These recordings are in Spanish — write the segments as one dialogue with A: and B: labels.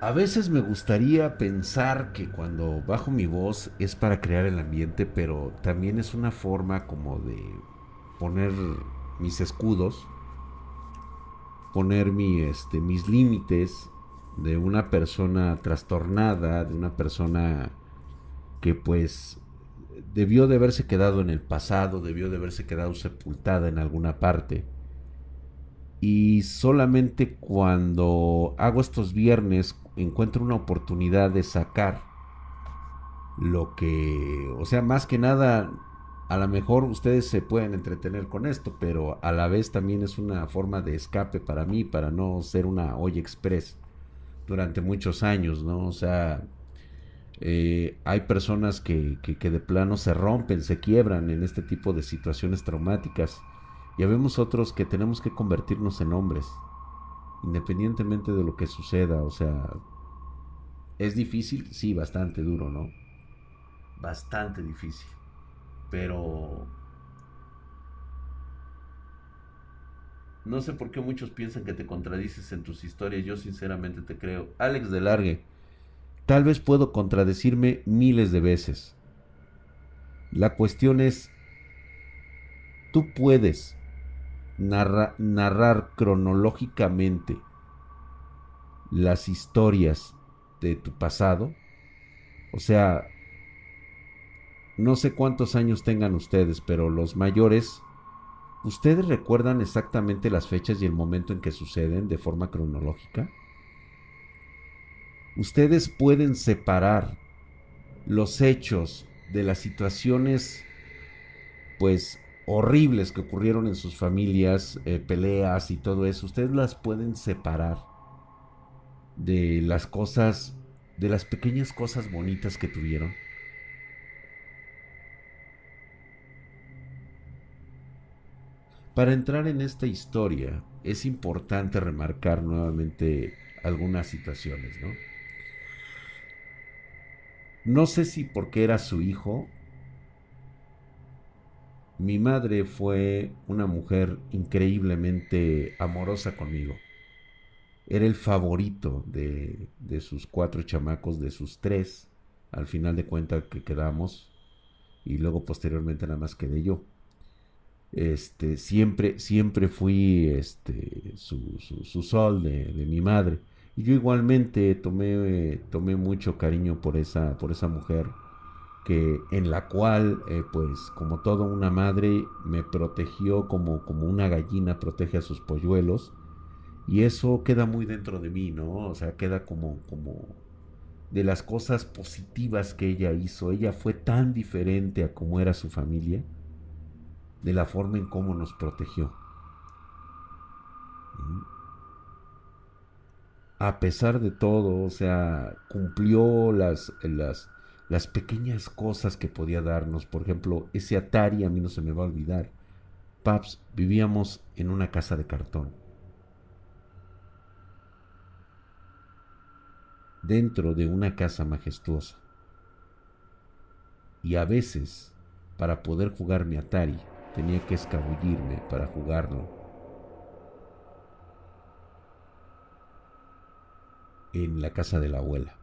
A: A veces me gustaría pensar que cuando bajo mi voz es para crear el ambiente, pero también es una forma como de poner mis escudos, poner mi, este, mis límites de una persona trastornada, de una persona que pues debió de haberse quedado en el pasado, debió de haberse quedado sepultada en alguna parte. Y solamente cuando hago estos viernes encuentro una oportunidad de sacar lo que, o sea, más que nada, a lo mejor ustedes se pueden entretener con esto, pero a la vez también es una forma de escape para mí, para no ser una olla express durante muchos años, ¿no? O sea, eh, hay personas que, que, que de plano se rompen, se quiebran en este tipo de situaciones traumáticas ya vemos otros que tenemos que convertirnos en hombres, independientemente de lo que suceda. O sea, es difícil, sí, bastante duro, ¿no? Bastante difícil. Pero... No sé por qué muchos piensan que te contradices en tus historias. Yo sinceramente te creo. Alex de Largue. Tal vez puedo contradecirme miles de veces. La cuestión es, tú puedes narrar cronológicamente las historias de tu pasado. O sea, no sé cuántos años tengan ustedes, pero los mayores, ¿ustedes recuerdan exactamente las fechas y el momento en que suceden de forma cronológica? Ustedes pueden separar los hechos de las situaciones, pues, horribles que ocurrieron en sus familias, eh, peleas y todo eso, ustedes las pueden separar de las cosas, de las pequeñas cosas bonitas que tuvieron. Para entrar en esta historia es importante remarcar nuevamente algunas situaciones, ¿no? No sé si porque era su hijo mi madre fue una mujer increíblemente amorosa conmigo. Era el favorito de, de sus cuatro chamacos, de sus tres, al final de cuentas que quedamos, y luego posteriormente nada más quedé yo. Este, siempre, siempre fui este, su, su, sol de, de, mi madre. Y yo igualmente tomé, tomé mucho cariño por esa, por esa mujer que en la cual eh, pues como toda una madre me protegió como, como una gallina protege a sus polluelos y eso queda muy dentro de mí, ¿no? O sea, queda como, como de las cosas positivas que ella hizo. Ella fue tan diferente a como era su familia, de la forma en cómo nos protegió. A pesar de todo, o sea, cumplió las, las, las pequeñas cosas que podía darnos. Por ejemplo, ese Atari a mí no se me va a olvidar. Paps, vivíamos en una casa de cartón. Dentro de una casa majestuosa. Y a veces, para poder jugar mi Atari, tenía que escabullirme para jugarlo. En la casa de la abuela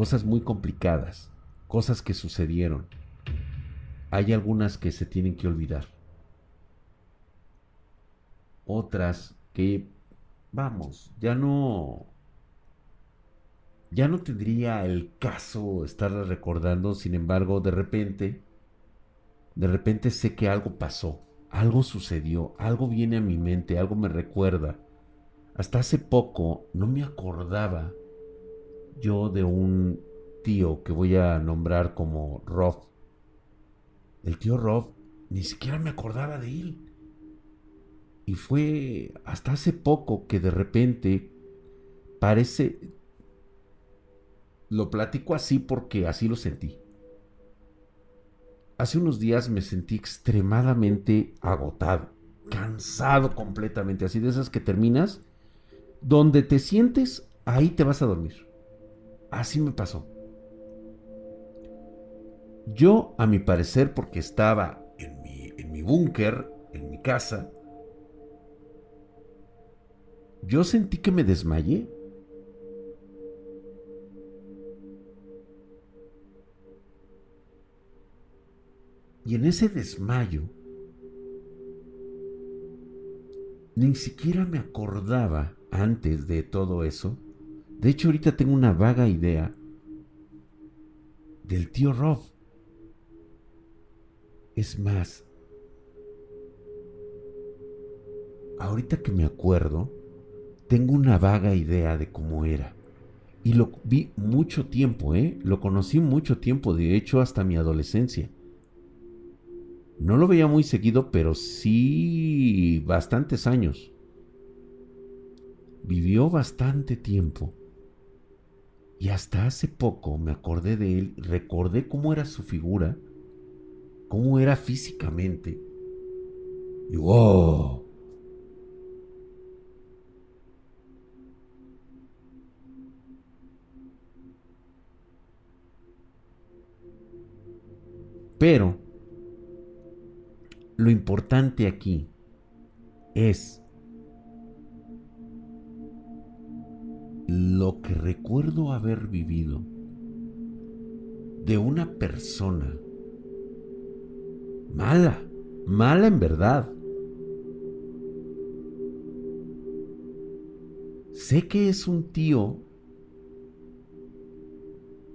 A: cosas muy complicadas, cosas que sucedieron. Hay algunas que se tienen que olvidar. Otras que, vamos, ya no... Ya no tendría el caso estarlas recordando, sin embargo, de repente, de repente sé que algo pasó, algo sucedió, algo viene a mi mente, algo me recuerda. Hasta hace poco no me acordaba yo de un tío que voy a nombrar como Rob. El tío Rob ni siquiera me acordaba de él. Y fue hasta hace poco que de repente parece... Lo platico así porque así lo sentí. Hace unos días me sentí extremadamente agotado, cansado completamente, así de esas que terminas, donde te sientes, ahí te vas a dormir. Así me pasó. Yo, a mi parecer, porque estaba en mi, en mi búnker, en mi casa, yo sentí que me desmayé. Y en ese desmayo, ni siquiera me acordaba antes de todo eso. De hecho, ahorita tengo una vaga idea del tío Rob. Es más, ahorita que me acuerdo, tengo una vaga idea de cómo era. Y lo vi mucho tiempo, ¿eh? Lo conocí mucho tiempo, de hecho hasta mi adolescencia. No lo veía muy seguido, pero sí bastantes años. Vivió bastante tiempo. Y hasta hace poco me acordé de él, recordé cómo era su figura, cómo era físicamente. Y wow. Pero lo importante aquí es lo que recuerdo haber vivido de una persona mala, mala en verdad. Sé que es un tío,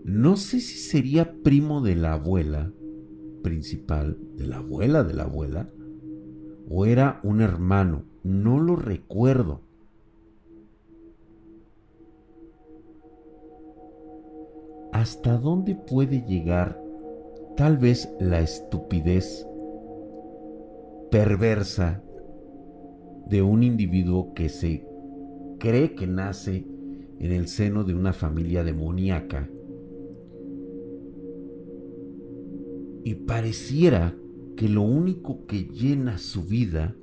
A: no sé si sería primo de la abuela principal, de la abuela de la abuela, o era un hermano, no lo recuerdo. ¿Hasta dónde puede llegar tal vez la estupidez perversa de un individuo que se cree que nace en el seno de una familia demoníaca y pareciera que lo único que llena su vida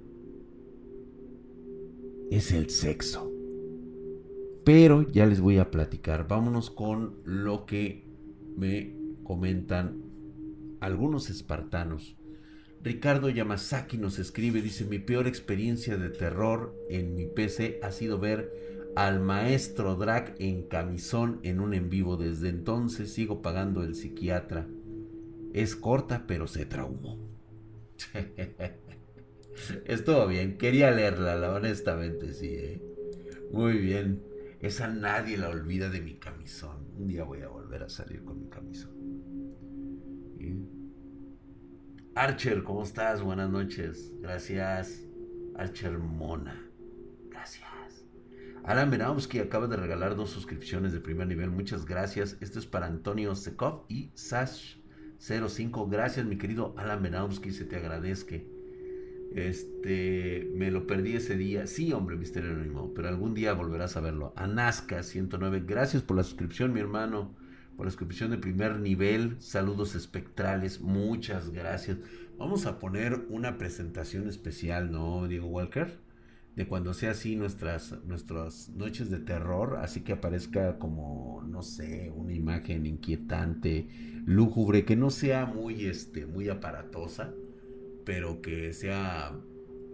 A: es el sexo. Pero ya les voy a platicar. Vámonos con lo que me comentan algunos espartanos. Ricardo Yamazaki nos escribe, dice, mi peor experiencia de terror en mi PC ha sido ver al maestro Drac en camisón en un en vivo. Desde entonces sigo pagando el psiquiatra. Es corta, pero se traumó. Estuvo bien, quería leerla, honestamente, sí. ¿eh? Muy bien. Esa nadie la olvida de mi camisón. Un día voy a volver a salir con mi camisón. Archer, ¿cómo estás? Buenas noches. Gracias. Archer Mona. Gracias. Alan Benowski acaba de regalar dos suscripciones de primer nivel. Muchas gracias. Esto es para Antonio Sekov y Sash05. Gracias, mi querido Alan Benowski. Se te agradezca. Este, me lo perdí ese día. Sí, hombre, Misterio Anónimo, pero algún día volverás a verlo. Anasca 109, gracias por la suscripción, mi hermano. Por la suscripción de primer nivel. Saludos espectrales, muchas gracias. Vamos a poner una presentación especial, ¿no, Diego Walker? De cuando sea así nuestras, nuestras noches de terror, así que aparezca como, no sé, una imagen inquietante, lúgubre, que no sea muy, este, muy aparatosa pero que sea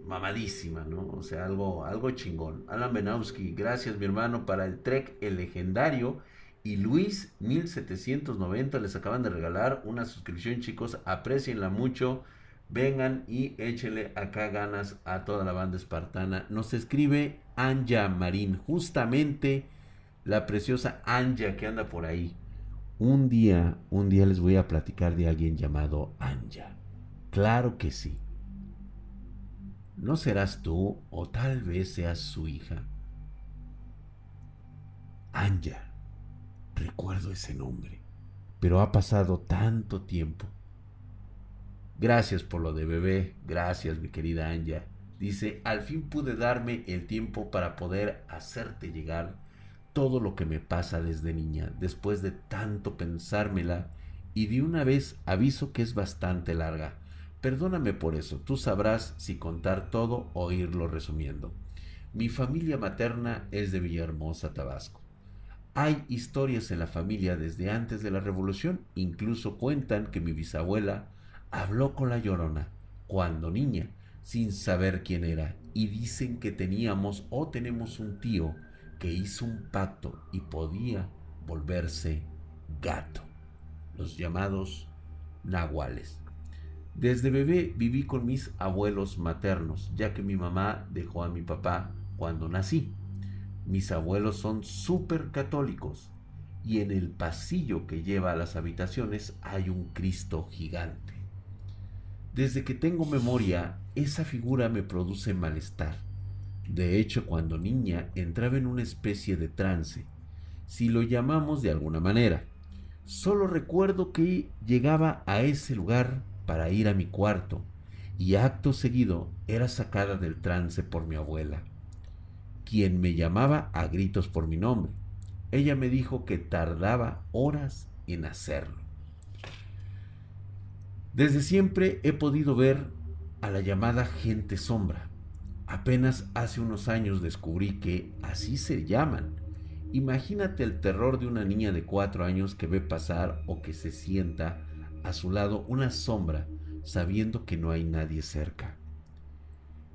A: mamadísima, ¿no? O sea, algo, algo chingón. Alan Benowski, gracias mi hermano para el Trek El Legendario. Y Luis 1790 les acaban de regalar una suscripción, chicos. Aprecienla mucho. Vengan y échenle acá ganas a toda la banda espartana. Nos escribe Anja Marín, justamente la preciosa Anja que anda por ahí. Un día, un día les voy a platicar de alguien llamado Anja. Claro que sí. ¿No serás tú o tal vez seas su hija? Anja. Recuerdo ese nombre. Pero ha pasado tanto tiempo. Gracias por lo de bebé. Gracias, mi querida Anja. Dice, al fin pude darme el tiempo para poder hacerte llegar todo lo que me pasa desde niña, después de tanto pensármela, y de una vez aviso que es bastante larga. Perdóname por eso, tú sabrás si contar todo o irlo resumiendo. Mi familia materna es de Villahermosa, Tabasco. Hay historias en la familia desde antes de la revolución, incluso cuentan que mi bisabuela habló con la llorona cuando niña. sin saber quién era y dicen que teníamos o tenemos un tío que hizo un pacto y podía volverse gato, los llamados nahuales. Desde bebé viví con mis abuelos maternos, ya que mi mamá dejó a mi papá cuando nací. Mis abuelos son súper católicos y en el pasillo que lleva a las habitaciones hay un Cristo gigante. Desde que tengo memoria, esa figura me produce malestar. De hecho, cuando niña entraba en una especie de trance, si lo llamamos de alguna manera. Solo recuerdo que llegaba a ese lugar para ir a mi cuarto y acto seguido era sacada del trance por mi abuela, quien me llamaba a gritos por mi nombre. Ella me dijo que tardaba horas en hacerlo. Desde siempre he podido ver a la llamada gente sombra. Apenas hace unos años descubrí que así se llaman. Imagínate el terror de una niña de cuatro años que ve pasar o que se sienta a su lado una sombra sabiendo que no hay nadie cerca.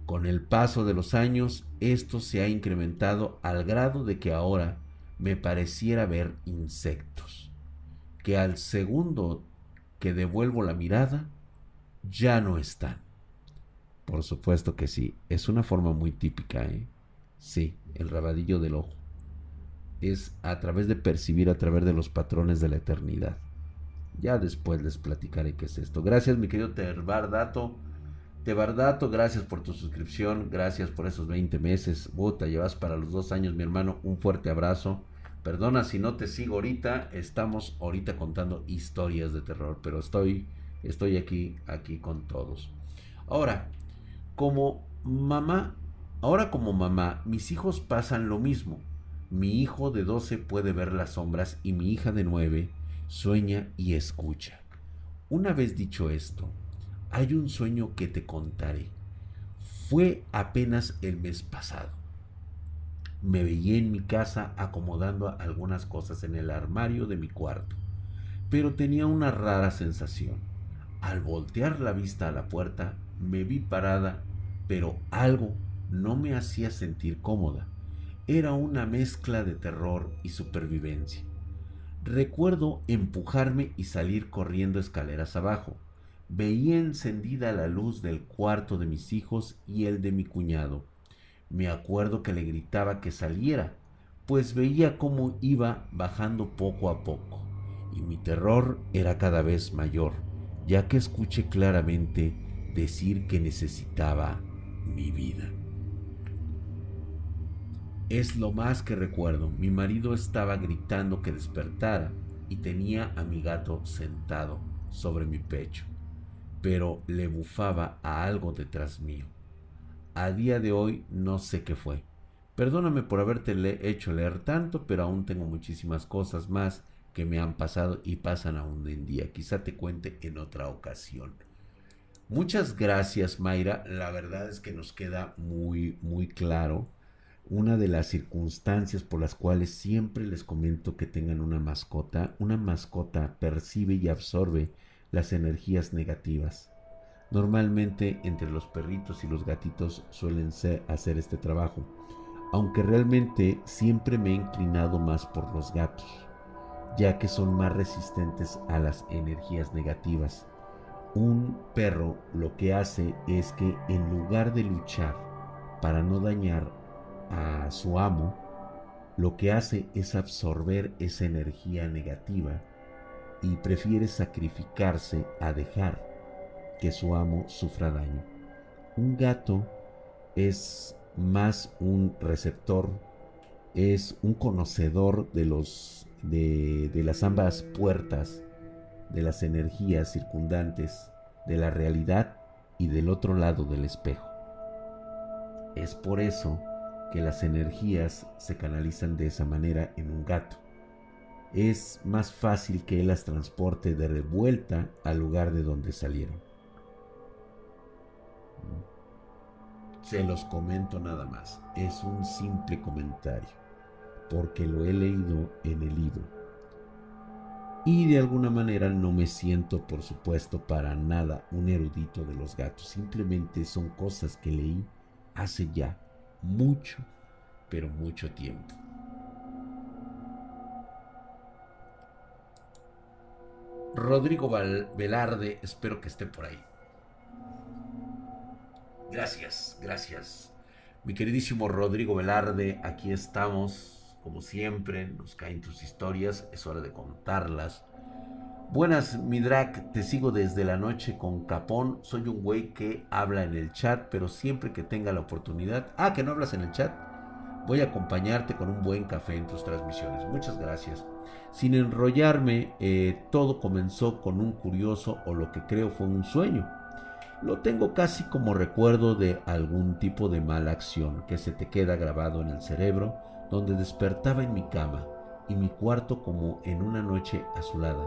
A: Con el paso de los años esto se ha incrementado al grado de que ahora me pareciera ver insectos, que al segundo que devuelvo la mirada ya no están. Por supuesto que sí, es una forma muy típica, ¿eh? Sí, el rabadillo del ojo. Es a través de percibir a través de los patrones de la eternidad. Ya después les platicaré qué es esto. Gracias, mi querido Terbardato. Tebardato, gracias por tu suscripción. Gracias por esos 20 meses. Bota, llevas para los dos años, mi hermano. Un fuerte abrazo. Perdona si no te sigo ahorita. Estamos ahorita contando historias de terror. Pero estoy, estoy aquí, aquí con todos. Ahora, como mamá, ahora como mamá, mis hijos pasan lo mismo. Mi hijo de 12 puede ver las sombras y mi hija de 9 sueña y escucha. Una vez dicho esto, hay un sueño que te contaré. Fue apenas el mes pasado. Me veía en mi casa acomodando algunas cosas en el armario de mi cuarto, pero tenía una rara sensación. Al voltear la vista a la puerta, me vi parada, pero algo no me hacía sentir cómoda. Era una mezcla de terror y supervivencia. Recuerdo empujarme y salir corriendo escaleras abajo. Veía encendida la luz del cuarto de mis hijos y el de mi cuñado. Me acuerdo que le gritaba que saliera, pues veía cómo iba bajando poco a poco, y mi terror era cada vez mayor, ya que escuché claramente decir que necesitaba mi vida. Es lo más que recuerdo. Mi marido estaba gritando que despertara y tenía a mi gato sentado sobre mi pecho, pero le bufaba a algo detrás mío. A día de hoy no sé qué fue. Perdóname por haberte hecho leer tanto, pero aún tengo muchísimas cosas más que me han pasado y pasan aún en día. Quizá te cuente en otra ocasión. Muchas gracias, Mayra. La verdad es que nos queda muy, muy claro una de las circunstancias por las cuales siempre les comento que tengan una mascota, una mascota percibe y absorbe las energías negativas. Normalmente entre los perritos y los gatitos suelen hacer este trabajo, aunque realmente siempre me he inclinado más por los gatos, ya que son más resistentes a las energías negativas. Un perro lo que hace es que en lugar de luchar para no dañar a su amo, lo que hace es absorber esa energía negativa y prefiere sacrificarse a dejar que su amo sufra daño. Un gato es más un receptor, es un conocedor de los de, de las ambas puertas, de las energías circundantes, de la realidad y del otro lado del espejo. Es por eso que las energías se canalizan de esa manera en un gato. Es más fácil que él las transporte de vuelta al lugar de donde salieron. Se los comento nada más. Es un simple comentario, porque lo he leído en el libro. Y de alguna manera no me siento, por supuesto, para nada un erudito de los gatos. Simplemente son cosas que leí hace ya mucho, pero mucho tiempo. Rodrigo Velarde, espero que esté por ahí. Gracias, gracias. Mi queridísimo Rodrigo Velarde, aquí estamos, como siempre, nos caen tus historias, es hora de contarlas. Buenas, Midrak, te sigo desde la noche con Capón. Soy un güey que habla en el chat, pero siempre que tenga la oportunidad. Ah, que no hablas en el chat. Voy a acompañarte con un buen café en tus transmisiones. Muchas gracias. Sin enrollarme, eh, todo comenzó con un curioso o lo que creo fue un sueño. Lo tengo casi como recuerdo de algún tipo de mala acción que se te queda grabado en el cerebro, donde despertaba en mi cama y mi cuarto como en una noche azulada,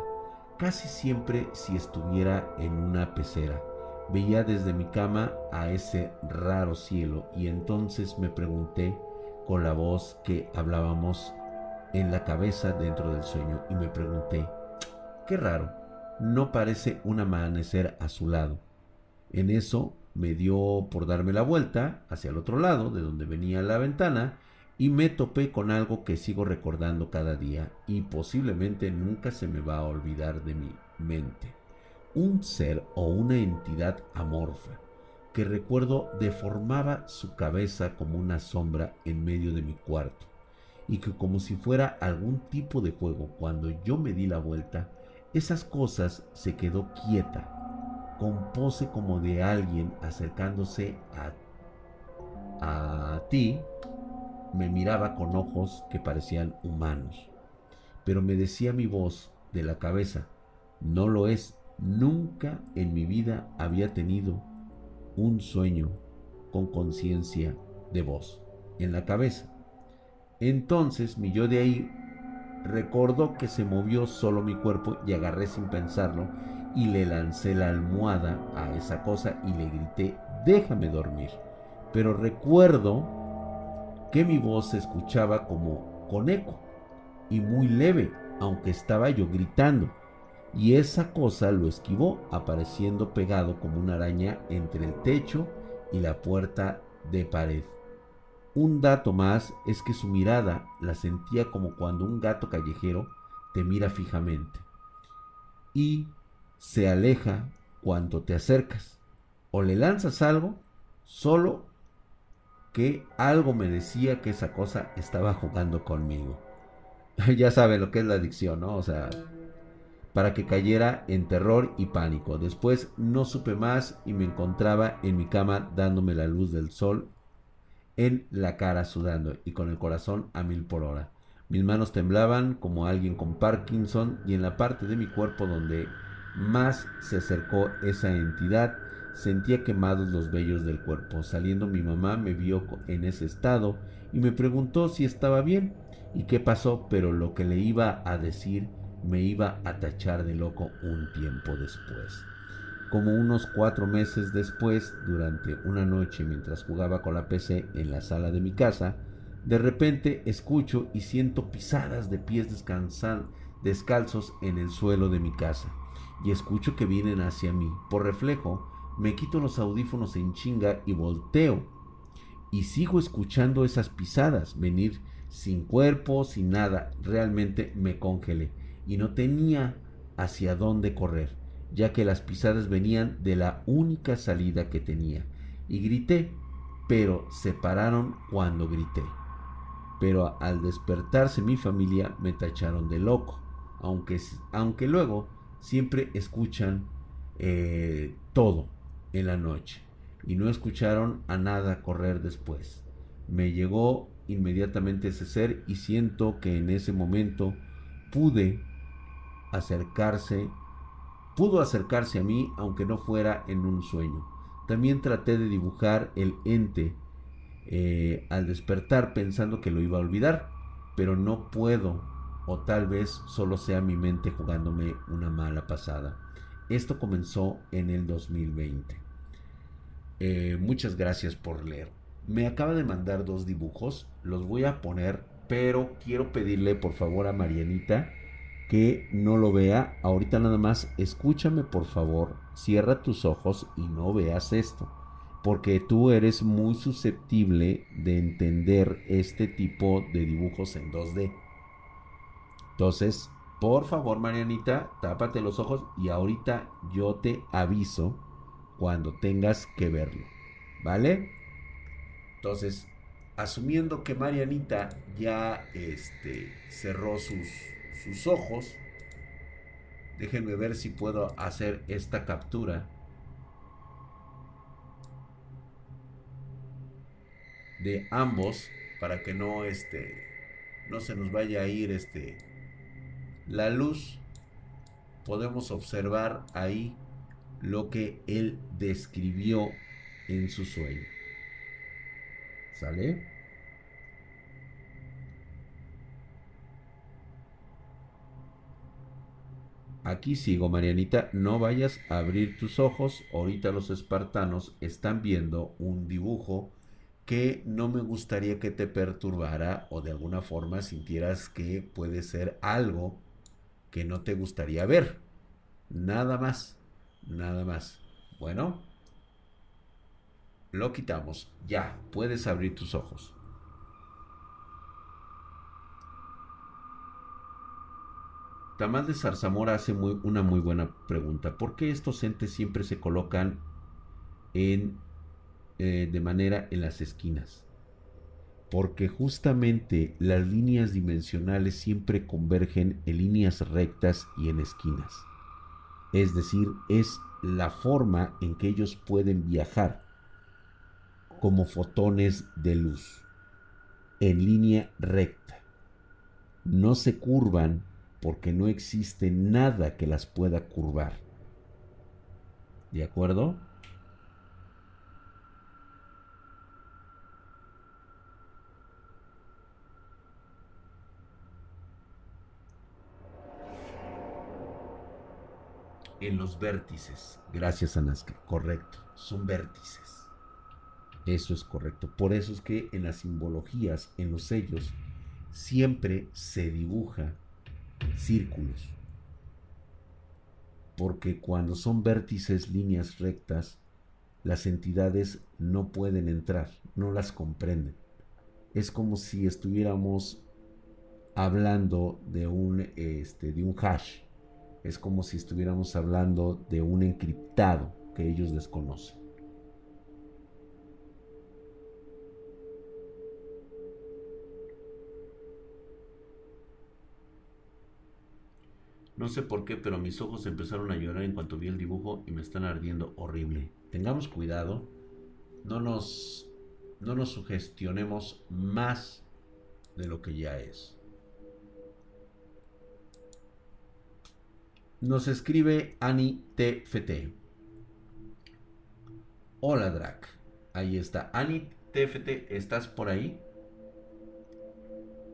A: casi siempre si estuviera en una pecera. Veía desde mi cama a ese raro cielo y entonces me pregunté con la voz que hablábamos en la cabeza dentro del sueño y me pregunté, qué raro, no parece un amanecer azulado. En eso me dio por darme la vuelta hacia el otro lado de donde venía la ventana y me topé con algo que sigo recordando cada día y posiblemente nunca se me va a olvidar de mi mente. Un ser o una entidad amorfa que recuerdo deformaba su cabeza como una sombra en medio de mi cuarto y que como si fuera algún tipo de juego, cuando yo me di la vuelta, esas cosas se quedó quieta, con pose como de alguien acercándose a, a ti, me miraba con ojos que parecían humanos, pero me decía mi voz de la cabeza, no lo es, nunca en mi vida había tenido un sueño con conciencia de voz en la cabeza. Entonces mi yo de ahí recordó que se movió solo mi cuerpo y agarré sin pensarlo y le lancé la almohada a esa cosa y le grité, déjame dormir. Pero recuerdo que mi voz se escuchaba como con eco y muy leve, aunque estaba yo gritando. Y esa cosa lo esquivó, apareciendo pegado como una araña entre el techo y la puerta de pared. Un dato más es que su mirada la sentía como cuando un gato callejero te mira fijamente y se aleja cuando te acercas o le lanzas algo, solo que algo me decía que esa cosa estaba jugando conmigo. ya sabe lo que es la adicción, ¿no? O sea, para que cayera en terror y pánico. Después no supe más y me encontraba en mi cama dándome la luz del sol en la cara sudando y con el corazón a mil por hora. Mis manos temblaban como alguien con Parkinson y en la parte de mi cuerpo donde más se acercó esa entidad sentía quemados los vellos del cuerpo. Saliendo mi mamá me vio en ese estado y me preguntó si estaba bien y qué pasó, pero lo que le iba a decir me iba a tachar de loco un tiempo después. Como unos cuatro meses después, durante una noche mientras jugaba con la PC en la sala de mi casa, de repente escucho y siento pisadas de pies descalzos en el suelo de mi casa, y escucho que vienen hacia mí. Por reflejo, me quito los audífonos en chinga y volteo, y sigo escuchando esas pisadas venir sin cuerpo, sin nada. Realmente me congelé y no tenía hacia dónde correr ya que las pisadas venían de la única salida que tenía. Y grité, pero se pararon cuando grité. Pero al despertarse mi familia me tacharon de loco, aunque, aunque luego siempre escuchan eh, todo en la noche y no escucharon a nada correr después. Me llegó inmediatamente ese ser y siento que en ese momento pude acercarse Pudo acercarse a mí aunque no fuera en un sueño. También traté de dibujar el ente eh, al despertar pensando que lo iba a olvidar, pero no puedo o tal vez solo sea mi mente jugándome una mala pasada. Esto comenzó en el 2020. Eh, muchas gracias por leer. Me acaba de mandar dos dibujos, los voy a poner, pero quiero pedirle por favor a Marianita que no lo vea, ahorita nada más escúchame por favor, cierra tus ojos y no veas esto, porque tú eres muy susceptible de entender este tipo de dibujos en 2D. Entonces, por favor, Marianita, tápate los ojos y ahorita yo te aviso cuando tengas que verlo, ¿vale? Entonces, asumiendo que Marianita ya este, cerró sus, sus ojos, déjenme ver si puedo hacer esta captura de ambos para que no este no se nos vaya a ir este la luz podemos observar ahí lo que él describió en su sueño ¿Sale? Aquí sigo, Marianita. No vayas a abrir tus ojos. Ahorita los espartanos están viendo un dibujo que no me gustaría que te perturbara o de alguna forma sintieras que puede ser algo que no te gustaría ver. Nada más. Nada más. Bueno. Lo quitamos. Ya, puedes abrir tus ojos. Tamal de Zarzamora hace muy, una muy buena pregunta. ¿Por qué estos entes siempre se colocan en, eh, de manera en las esquinas? Porque justamente las líneas dimensionales siempre convergen en líneas rectas y en esquinas. Es decir, es la forma en que ellos pueden viajar como fotones de luz, en línea recta. No se curvan porque no existe nada que las pueda curvar. ¿De acuerdo? En los vértices. Gracias, Anaska. Correcto. Son vértices. Eso es correcto. Por eso es que en las simbologías, en los sellos, siempre se dibuja círculos. Porque cuando son vértices, líneas rectas, las entidades no pueden entrar, no las comprenden. Es como si estuviéramos hablando de un, este, de un hash. Es como si estuviéramos hablando de un encriptado que ellos desconocen. No sé por qué, pero mis ojos empezaron a llorar en cuanto vi el dibujo y me están ardiendo horrible. Tengamos cuidado. No nos, no nos sugestionemos más de lo que ya es. Nos escribe Ani TFT. Hola Drac. Ahí está. Ani TFT, ¿estás por ahí?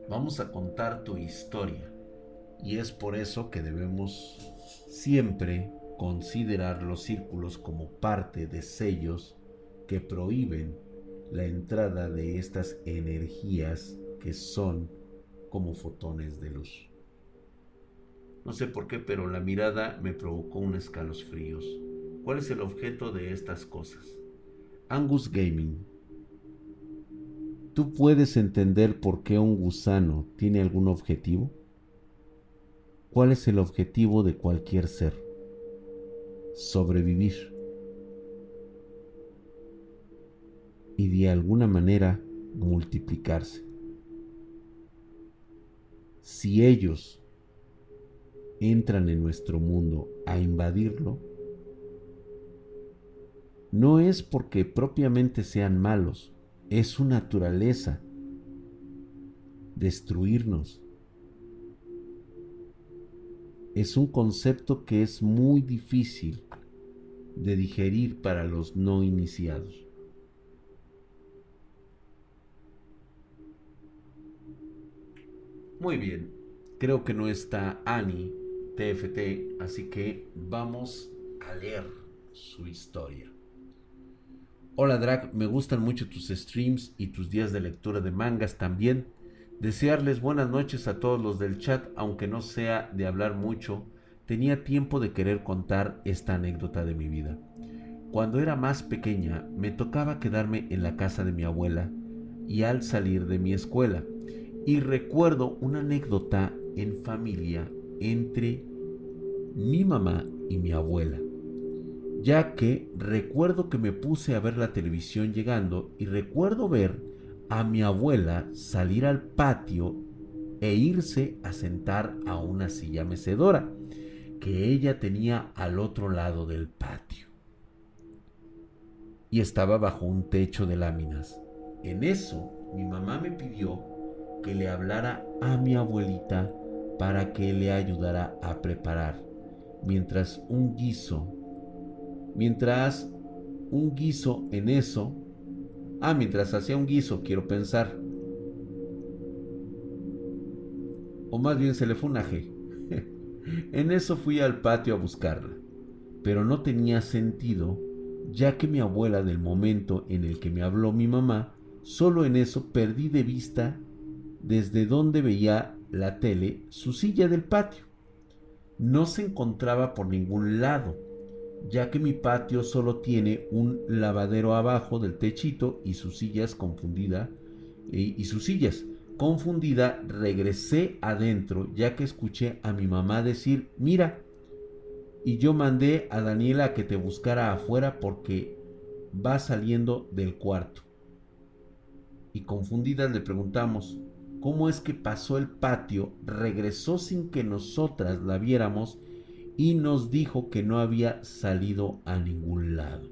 A: Vamos a contar tu historia. Y es por eso que debemos siempre considerar los círculos como parte de sellos que prohíben la entrada de estas energías que son como fotones de luz. No sé por qué, pero la mirada me provocó un escalofríos. ¿Cuál es el objeto de estas cosas? Angus Gaming. ¿Tú puedes entender por qué un gusano tiene algún objetivo? ¿Cuál es el objetivo de cualquier ser? Sobrevivir. Y de alguna manera multiplicarse. Si ellos entran en nuestro mundo a invadirlo, no es porque propiamente sean malos, es su naturaleza destruirnos es un concepto que es muy difícil de digerir para los no iniciados. Muy bien, creo que no está Ani TFT, así que vamos a leer su historia. Hola Drag, me gustan mucho tus streams y tus días de lectura de mangas también. Desearles buenas noches a todos los del chat, aunque no sea de hablar mucho, tenía tiempo de querer contar esta anécdota de mi vida. Cuando era más pequeña me tocaba quedarme en la casa de mi abuela y al salir de mi escuela. Y recuerdo una anécdota en familia entre mi mamá y mi abuela, ya que recuerdo que me puse a ver la televisión llegando y recuerdo ver a mi abuela salir al patio e irse a sentar a una silla mecedora que ella tenía al otro lado del patio. Y estaba bajo un techo de láminas. En eso, mi mamá me pidió que le hablara a mi abuelita para que le ayudara a preparar, mientras un guiso, mientras un guiso en eso, ah, mientras hacía un guiso, quiero pensar, o más bien se le fue un aje. en eso fui al patio a buscarla, pero no tenía sentido, ya que mi abuela del momento en el que me habló mi mamá, solo en eso perdí de vista desde donde veía la tele su silla del patio. No se encontraba por ningún lado, ya que mi patio solo tiene un lavadero abajo del techito y sus sillas confundida y, sus sillas. Confundida, regresé adentro ya que escuché a mi mamá decir, mira, y yo mandé a Daniela a que te buscara afuera porque va saliendo del cuarto. Y confundidas le preguntamos, cómo es que pasó el patio, regresó sin que nosotras la viéramos y nos dijo que no había salido a ningún lado.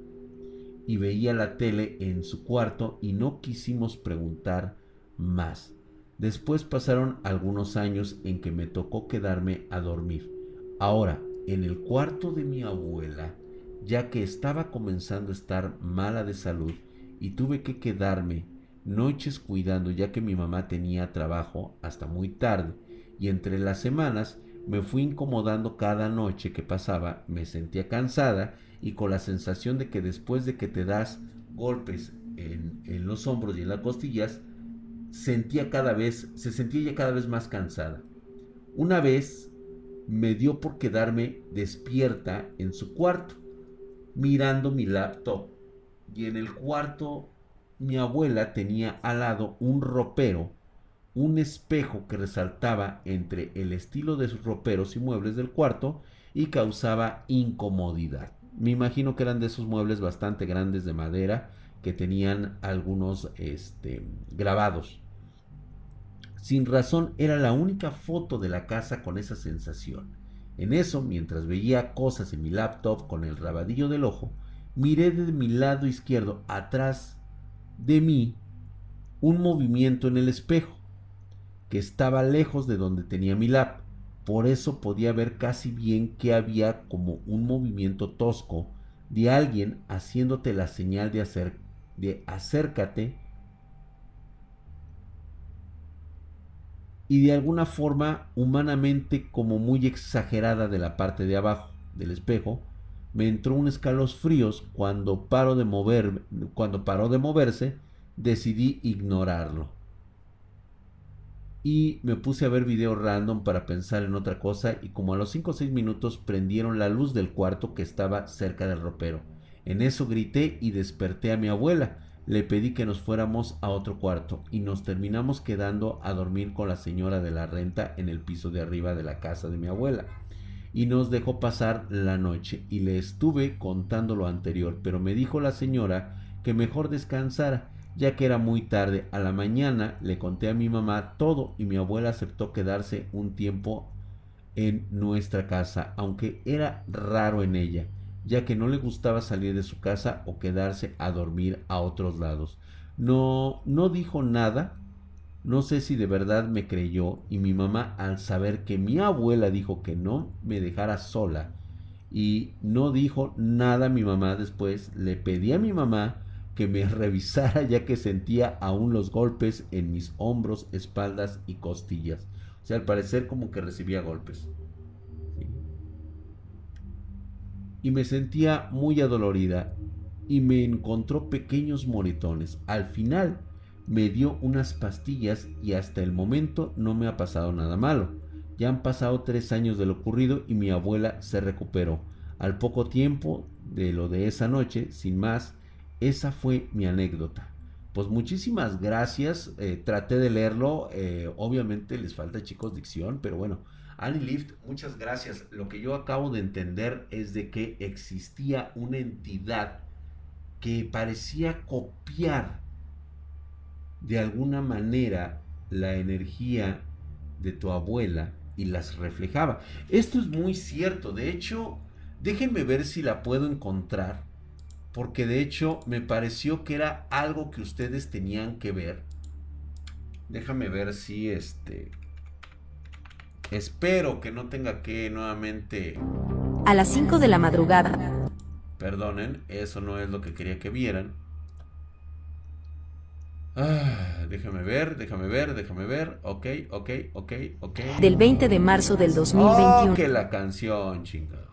A: Y veía la tele en su cuarto y no quisimos preguntar más. Después pasaron algunos años en que me tocó quedarme a dormir. Ahora, en el cuarto de mi abuela, ya que estaba comenzando a estar mala de salud y tuve que quedarme noches cuidando ya que mi mamá tenía trabajo hasta muy tarde y entre las semanas me fui incomodando cada noche que pasaba, me sentía cansada y con la sensación de que después de que te das golpes en, los hombros y en las costillas, sentía cada vez, se sentía ya cada vez más cansada. Una vez me dio por quedarme despierta en su cuarto, mirando mi laptop. Y en el cuarto mi abuela tenía al lado un ropero, un espejo que resaltaba entre el estilo de sus roperos y muebles del cuarto y causaba incomodidad. Me imagino que eran de esos muebles bastante grandes de madera que tenían algunos este, grabados. Sin razón era la única foto de la casa con esa sensación. En eso, mientras veía cosas en mi laptop con el rabadillo del ojo, miré de mi lado izquierdo atrás de mí un movimiento en el espejo, que estaba lejos de donde tenía mi lap. Por eso podía ver casi bien que había como un movimiento tosco de alguien haciéndote la señal de, de acércate y de alguna forma humanamente como muy exagerada de la parte de abajo del espejo me entró un escalofríos cuando paró de mover, cuando paró de moverse, decidí ignorarlo. Y me puse a ver video random para pensar en otra cosa y como a los 5 o 6 minutos prendieron la luz del cuarto que estaba cerca del ropero. En eso grité y desperté a mi abuela. Le pedí que nos fuéramos a otro cuarto y nos terminamos quedando a dormir con la señora de la renta en el piso de arriba de la casa de mi abuela y nos dejó pasar la noche y le estuve contando lo anterior, pero me dijo la señora que mejor descansara, ya que era muy tarde. A la mañana le conté a mi mamá todo y mi abuela aceptó quedarse un tiempo en nuestra casa, aunque era raro en ella, ya que no le gustaba salir de su casa o quedarse a dormir a otros lados. No, no dijo nada, no sé si de verdad me creyó y mi mamá al saber que mi abuela dijo que no me dejara sola y no dijo nada a mi mamá después, le pedí a mi mamá que me revisara ya que sentía aún los golpes en mis hombros, espaldas y costillas. O sea, al parecer como que recibía golpes. Y me sentía muy adolorida y me encontró pequeños moretones. Al final me dio unas pastillas y hasta el momento no me ha pasado nada malo. Ya han pasado tres años de lo ocurrido y mi abuela se recuperó. Al poco tiempo de lo de esa noche, sin más, esa fue mi anécdota. Pues muchísimas gracias. Eh, traté de leerlo. Eh, obviamente les falta chicos dicción, pero bueno. Annie Lift, muchas gracias. Lo que yo acabo de entender es de que existía una entidad que parecía copiar de alguna manera la energía de tu abuela y las reflejaba. Esto es muy cierto. De hecho, déjenme ver si la puedo encontrar porque de hecho me pareció que era algo que ustedes tenían que ver. Déjame ver si este... Espero que no tenga que nuevamente...
B: A las 5 de la madrugada.
A: Perdonen, eso no es lo que quería que vieran. Ah, déjame ver, déjame ver, déjame ver. Ok, ok, ok, ok.
B: Del 20 de marzo del 2021.
A: Oh, que la canción, chingado.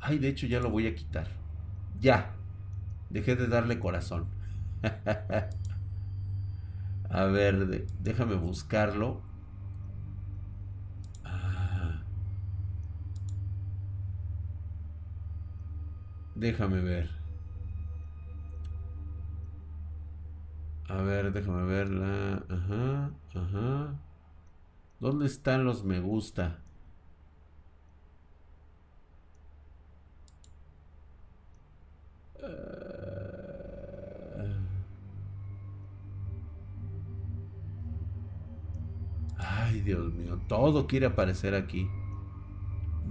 A: Ay, de hecho ya lo voy a quitar. Ya. Dejé de darle corazón. a ver, déjame buscarlo. Ah. Déjame ver. A ver, déjame verla. Ajá, ajá. ¿Dónde están los me gusta? Ay, Dios mío, todo quiere aparecer aquí.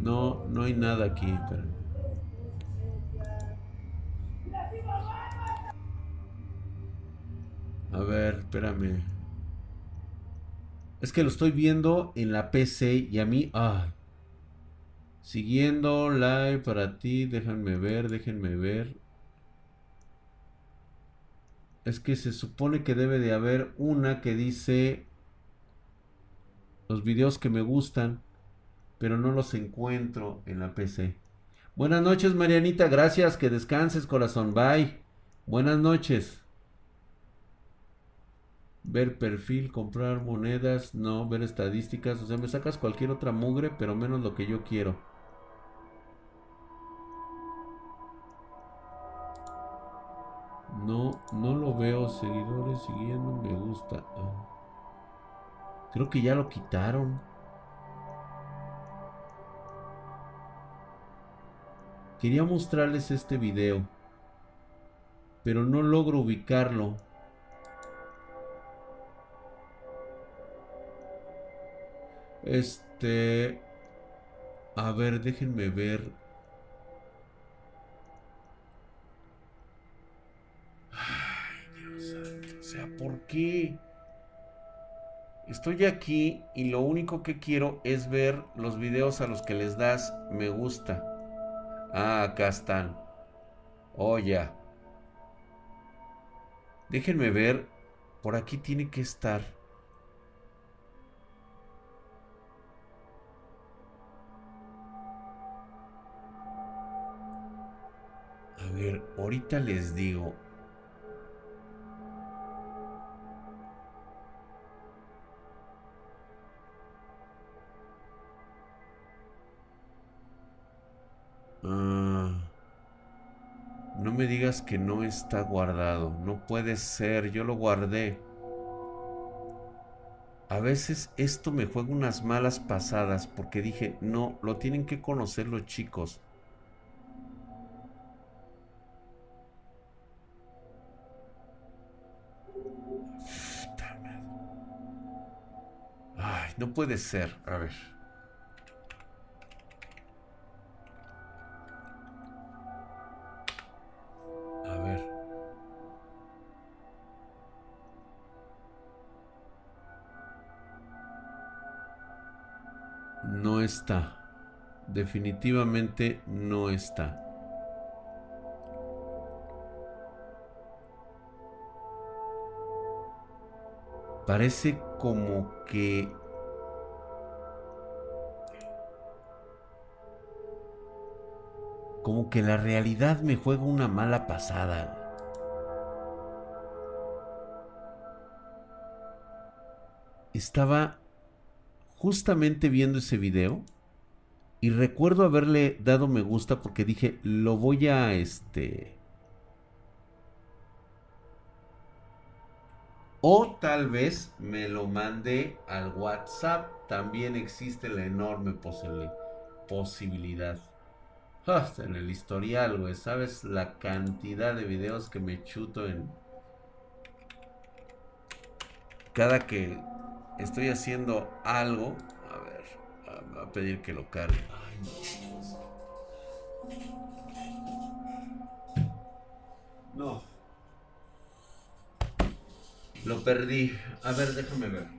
A: No, no hay nada aquí. A ver, espérame. Es que lo estoy viendo en la PC y a mí... Ay. Siguiendo live para ti, déjenme ver, déjenme ver. Es que se supone que debe de haber una que dice los videos que me gustan, pero no los encuentro en la PC. Buenas noches, Marianita, gracias, que descanses, corazón, bye. Buenas noches. Ver perfil, comprar monedas, no, ver estadísticas, o sea, me sacas cualquier otra mugre, pero menos lo que yo quiero. No, no lo veo. Seguidores siguiendo, me gusta. Ah. Creo que ya lo quitaron. Quería mostrarles este video. Pero no logro ubicarlo. Este... A ver, déjenme ver. ¿por qué? Estoy aquí y lo único que quiero es ver los videos a los que les das me gusta. Ah, acá están. Oh, ya. Déjenme ver. Por aquí tiene que estar. Ahorita les digo. Ah, no me digas que no está guardado. No puede ser, yo lo guardé. A veces esto me juega unas malas pasadas porque dije, no, lo tienen que conocer los chicos. No puede ser. A ver. No está. Definitivamente no está. Parece como que... como que la realidad me juega una mala pasada. Estaba justamente viendo ese video y recuerdo haberle dado me gusta porque dije, lo voy a este... O tal vez me lo mandé al WhatsApp. También existe la enorme posibilidad. En el historial, güey. ¿Sabes la cantidad de videos que me chuto en... Cada que estoy haciendo algo... A ver, va a pedir que lo cargue. no. Lo perdí. A ver, déjame ver.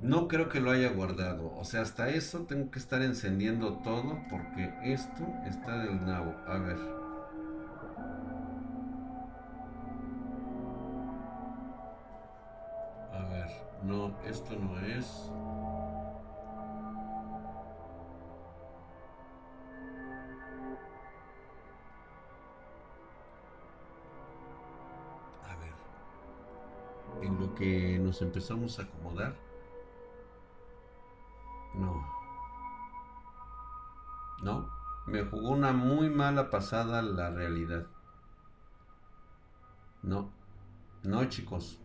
A: No creo que lo haya guardado. O sea, hasta eso tengo que estar encendiendo todo porque esto está del nabo. A ver. A ver. No, esto no es. en lo que nos empezamos a acomodar. Me jugó una muy mala pasada la realidad. No. No, chicos.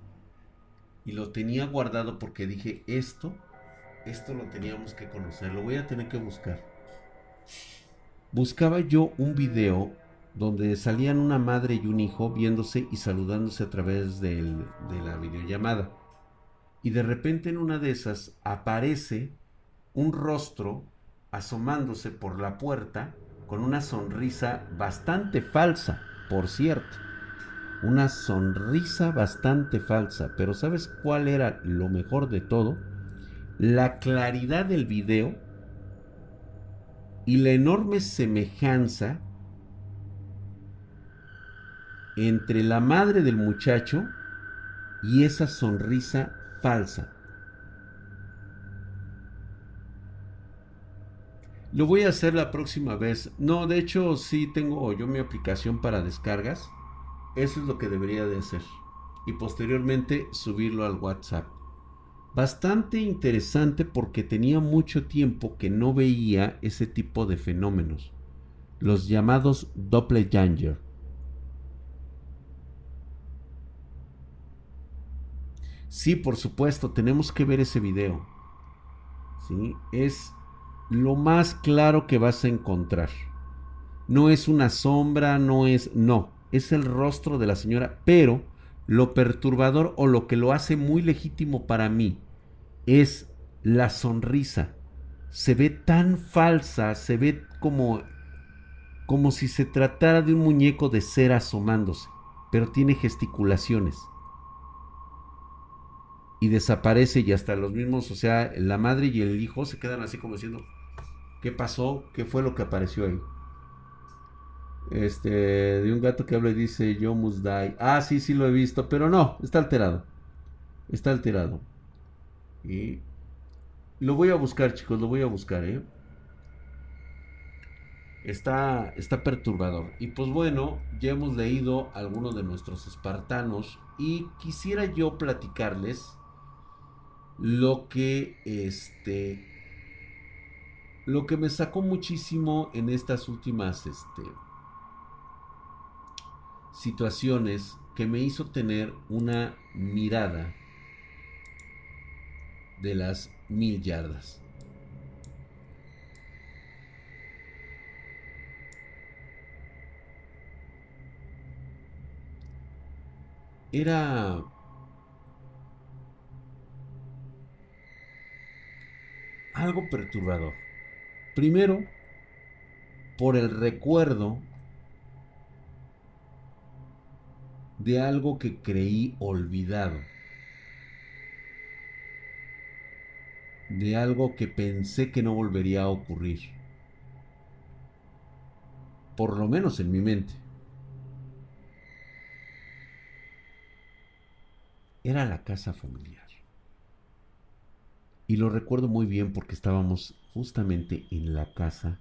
A: Y lo tenía guardado porque dije, esto, esto lo teníamos que conocer. Lo voy a tener que buscar. Buscaba yo un video donde salían una madre y un hijo viéndose y saludándose a través de la videollamada. Y de repente en una de esas aparece un rostro asomándose por la puerta con una sonrisa bastante falsa, por cierto. Una sonrisa bastante falsa. Pero ¿sabes cuál era lo mejor de todo? La claridad del video y la enorme semejanza entre la madre del muchacho y esa sonrisa falsa. Lo voy a hacer la próxima vez. No, de hecho sí tengo yo mi aplicación para descargas. Eso es lo que debería de hacer. Y posteriormente subirlo al WhatsApp. Bastante interesante porque tenía mucho tiempo que no veía ese tipo de fenómenos. Los llamados doppelganger. Sí, por supuesto, tenemos que ver ese video. ¿Sí? Es lo más claro que vas a encontrar. No es una sombra, no es... No, es el rostro de la señora, pero lo perturbador o lo que lo hace muy legítimo para mí es la sonrisa. Se ve tan falsa, se ve como como si se tratara de un muñeco de cera asomándose, pero tiene gesticulaciones y desaparece y hasta los mismos, o sea, la madre y el hijo se quedan así como diciendo, ¿qué pasó? ¿Qué fue lo que apareció ahí? Este, de un gato que habla y dice, yo must die. Ah, sí, sí lo he visto, pero no, está alterado. Está alterado. Y lo voy a buscar, chicos, lo voy a buscar, ¿eh? Está, está perturbador. Y pues bueno, ya hemos leído algunos de nuestros espartanos y quisiera yo platicarles lo que este lo que me sacó muchísimo en estas últimas este, situaciones que me hizo tener una mirada de las mil yardas. Era algo perturbador. Primero, por el recuerdo de algo que creí olvidado. De algo que pensé que no volvería a ocurrir. Por lo menos en mi mente. Era la casa familiar. Y lo recuerdo muy bien porque estábamos justamente en la casa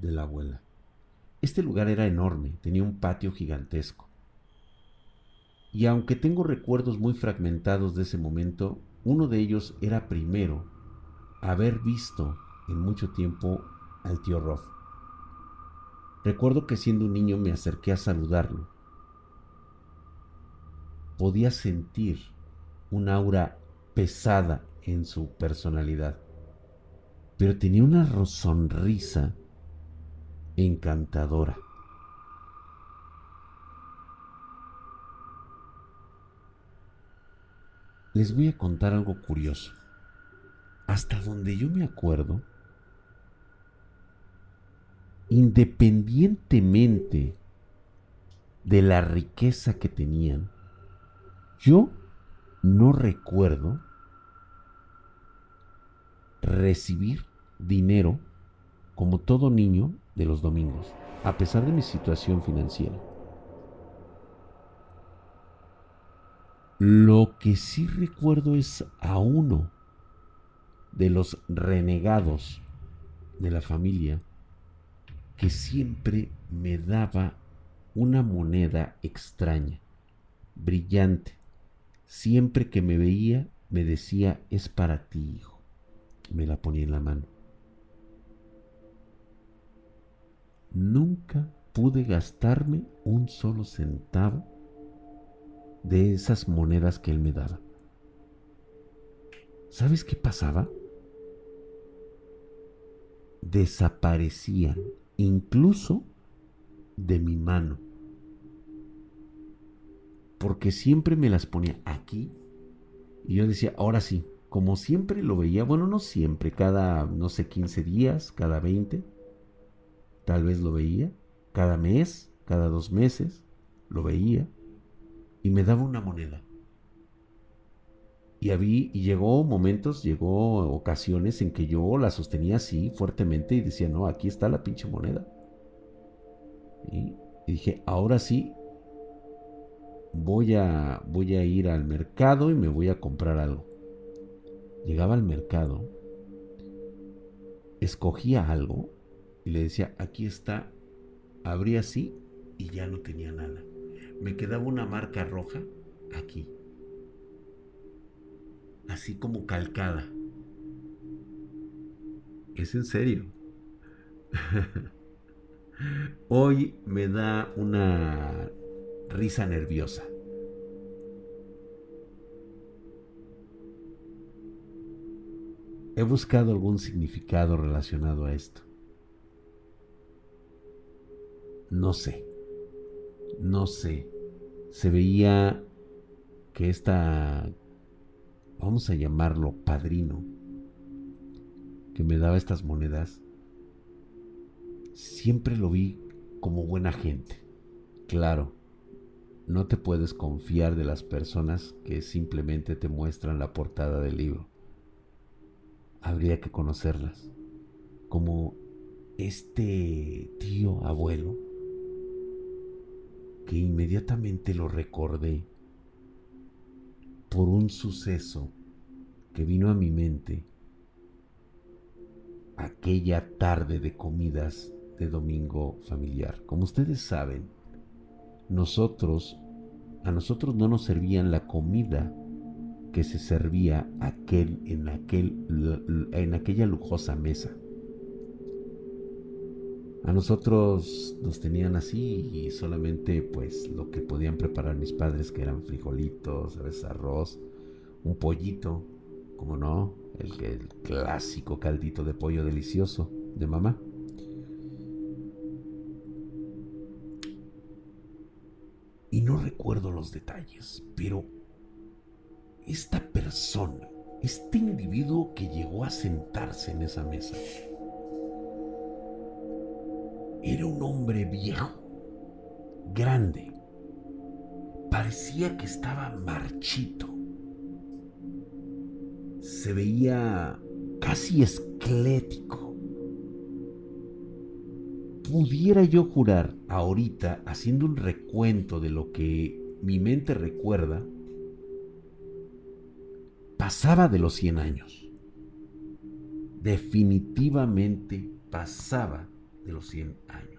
A: de la abuela. Este lugar era enorme, tenía un patio gigantesco. Y aunque tengo recuerdos muy fragmentados de ese momento, uno de ellos era primero haber visto en mucho tiempo al tío Roth. Recuerdo que siendo un niño me acerqué a saludarlo. Podía sentir un aura pesada en su personalidad, pero tenía una sonrisa encantadora. Les voy a contar algo curioso. Hasta donde yo me acuerdo, independientemente de la riqueza que tenían, yo no recuerdo recibir dinero como todo niño de los domingos, a pesar de mi situación financiera. Lo que sí recuerdo es a uno de los renegados de la familia que siempre me daba una moneda extraña, brillante. Siempre que me veía me decía, es para ti, hijo. Me la ponía en la mano. Nunca pude gastarme un solo centavo de esas monedas que él me daba. ¿Sabes qué pasaba? Desaparecían incluso de mi mano. Porque siempre me las ponía aquí. Y yo decía, ahora sí, como siempre lo veía, bueno, no siempre, cada, no sé, 15 días, cada 20, tal vez lo veía, cada mes, cada dos meses, lo veía, y me daba una moneda. Y, había, y llegó momentos, llegó ocasiones en que yo la sostenía así fuertemente y decía, no, aquí está la pinche moneda. Y, dije, ahora sí, voy a, voy a ir al mercado y me voy a comprar algo. Llegaba al mercado, escogía algo y le decía, aquí está, abría así y ya no tenía nada. Me quedaba una marca roja aquí así como calcada. Es en serio. Hoy me da una risa nerviosa. He buscado algún significado relacionado a esto. No sé. No sé. Se veía que esta vamos a llamarlo padrino, que me daba estas monedas, siempre lo vi como buena gente. Claro, no te puedes confiar de las personas que simplemente te muestran la portada del libro. Habría que conocerlas. Como este tío abuelo, que inmediatamente lo recordé por un suceso que vino a mi mente aquella tarde de comidas de domingo familiar. Como ustedes saben, nosotros, a nosotros no nos servían la comida que se servía aquel, en, aquel, en aquella lujosa mesa. A nosotros nos tenían así y solamente pues lo que podían preparar mis padres que eran frijolitos, arroz, un pollito, como no, el clásico caldito de pollo delicioso de mamá. Y no recuerdo los detalles, pero esta persona, este individuo que llegó a sentarse en esa mesa, era un hombre viejo, grande. Parecía que estaba marchito. Se veía casi esquelético. Pudiera yo jurar ahorita, haciendo un recuento de lo que mi mente recuerda, pasaba de los 100 años. Definitivamente pasaba de los 100 años.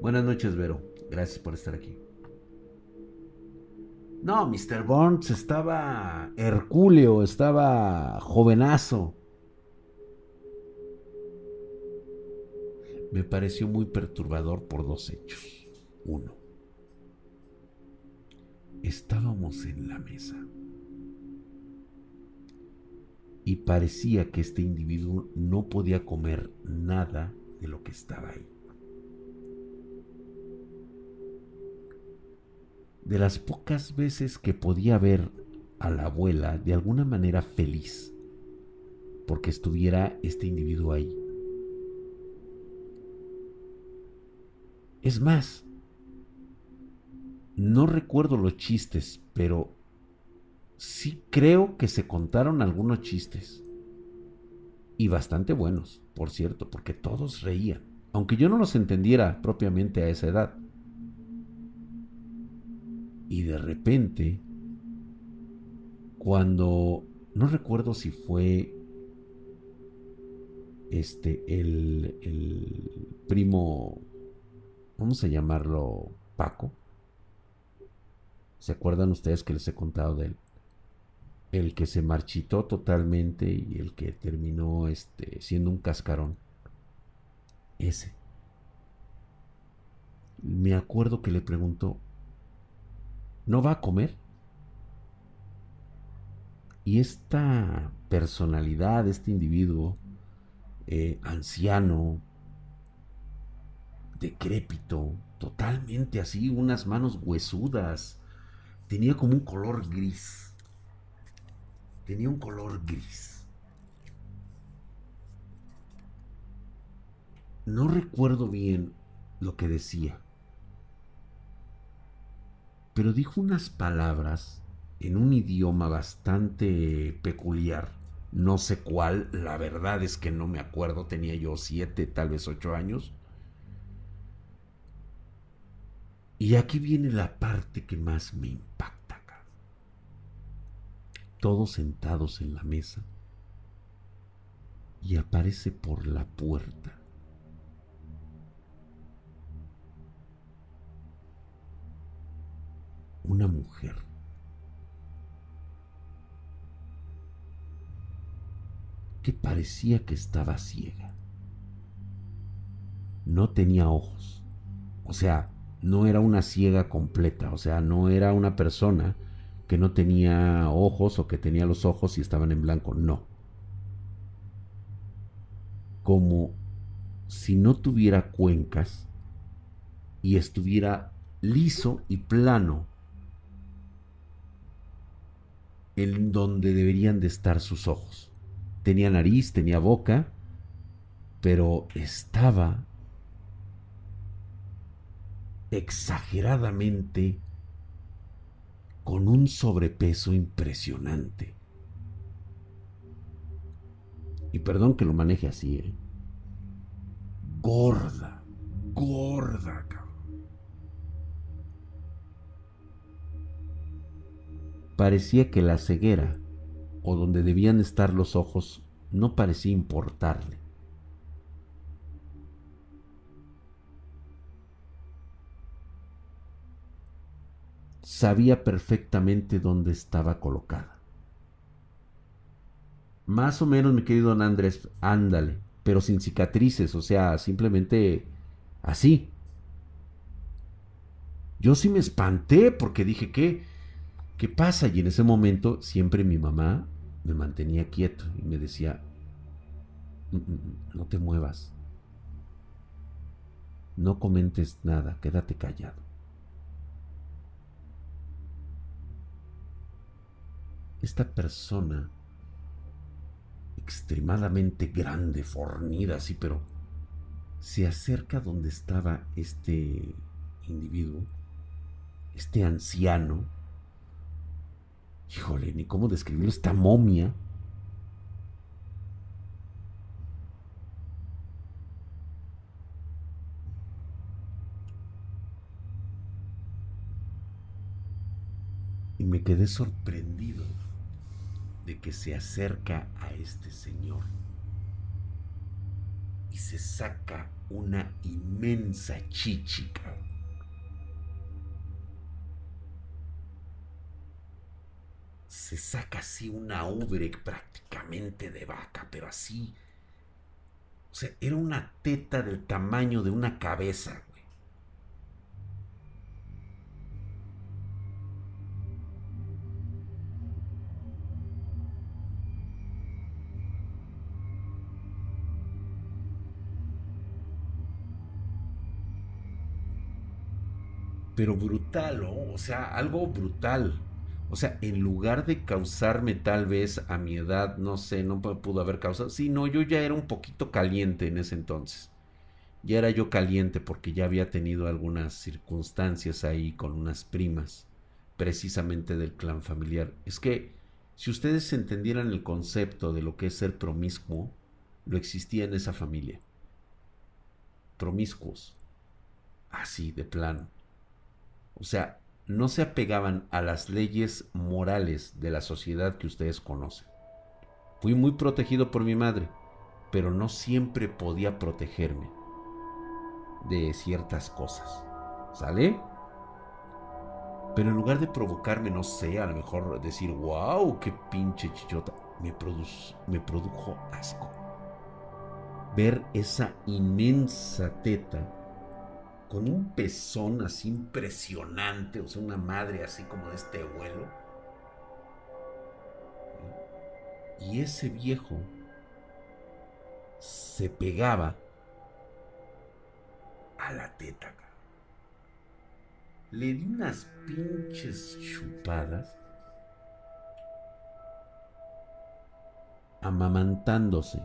A: Buenas noches, Vero. Gracias por estar aquí. No, Mr. Burns estaba hercúleo, estaba jovenazo. Me pareció muy perturbador por dos hechos. Uno, estábamos en la mesa y parecía que este individuo no podía comer nada de lo que estaba ahí. de las pocas veces que podía ver a la abuela de alguna manera feliz porque estuviera este individuo ahí. Es más, no recuerdo los chistes, pero sí creo que se contaron algunos chistes. Y bastante buenos, por cierto, porque todos reían, aunque yo no los entendiera propiamente a esa edad. Y de repente, cuando no recuerdo si fue este el, el primo, vamos a llamarlo Paco. ¿Se acuerdan ustedes que les he contado de él? El que se marchitó totalmente y el que terminó este, siendo un cascarón. Ese. Me acuerdo que le preguntó, no va a comer. Y esta personalidad, este individuo eh, anciano, decrépito, totalmente así, unas manos huesudas, tenía como un color gris. Tenía un color gris. No recuerdo bien lo que decía pero dijo unas palabras en un idioma bastante peculiar. No sé cuál, la verdad es que no me acuerdo, tenía yo siete, tal vez ocho años. Y aquí viene la parte que más me impacta. Todos sentados en la mesa y aparece por la puerta una mujer. que parecía que estaba ciega. No tenía ojos. O sea, no era una ciega completa. O sea, no era una persona que no tenía ojos o que tenía los ojos y estaban en blanco. No. Como si no tuviera cuencas y estuviera liso y plano en donde deberían de estar sus ojos. Tenía nariz, tenía boca, pero estaba exageradamente con un sobrepeso impresionante. Y perdón que lo maneje así, ¿eh? Gorda, gorda, parecía que la ceguera, o donde debían estar los ojos, no parecía importarle. Sabía perfectamente dónde estaba colocada. Más o menos, mi querido don Andrés, ándale, pero sin cicatrices, o sea, simplemente así. Yo sí me espanté porque dije que ¿qué pasa? Y en ese momento siempre mi mamá me mantenía quieto y me decía, mm, mm, mm, no te muevas, no comentes nada, quédate callado. Esta persona extremadamente grande, fornida así, pero se acerca donde estaba este individuo, este anciano, Híjole, ni cómo describirlo, esta momia. Y me quedé sorprendido de que se acerca a este señor y se saca una inmensa chichica. Se saca así una ubre prácticamente de vaca, pero así. O sea, era una teta del tamaño de una cabeza. Pero brutal, O sea, algo brutal. O sea, en lugar de causarme tal vez a mi edad, no sé, no pudo haber causado. Sí, no, yo ya era un poquito caliente en ese entonces. Ya era yo caliente porque ya había tenido algunas circunstancias ahí con unas primas, precisamente del clan familiar. Es que si ustedes entendieran el concepto de lo que es ser promiscuo, lo existía en esa familia. Promiscuos. Así, de plano. O sea, no se apegaban a las leyes morales de la sociedad que ustedes conocen. Fui muy protegido por mi madre, pero no siempre podía protegerme de ciertas cosas. ¿Sale? Pero en lugar de provocarme, no sé, a lo mejor decir, wow, qué pinche chichota, me, me produjo asco. Ver esa inmensa teta con un pezón así impresionante, o sea, una madre así como de este vuelo. Y ese viejo se pegaba a la teta. Le di unas pinches chupadas. Amamantándose.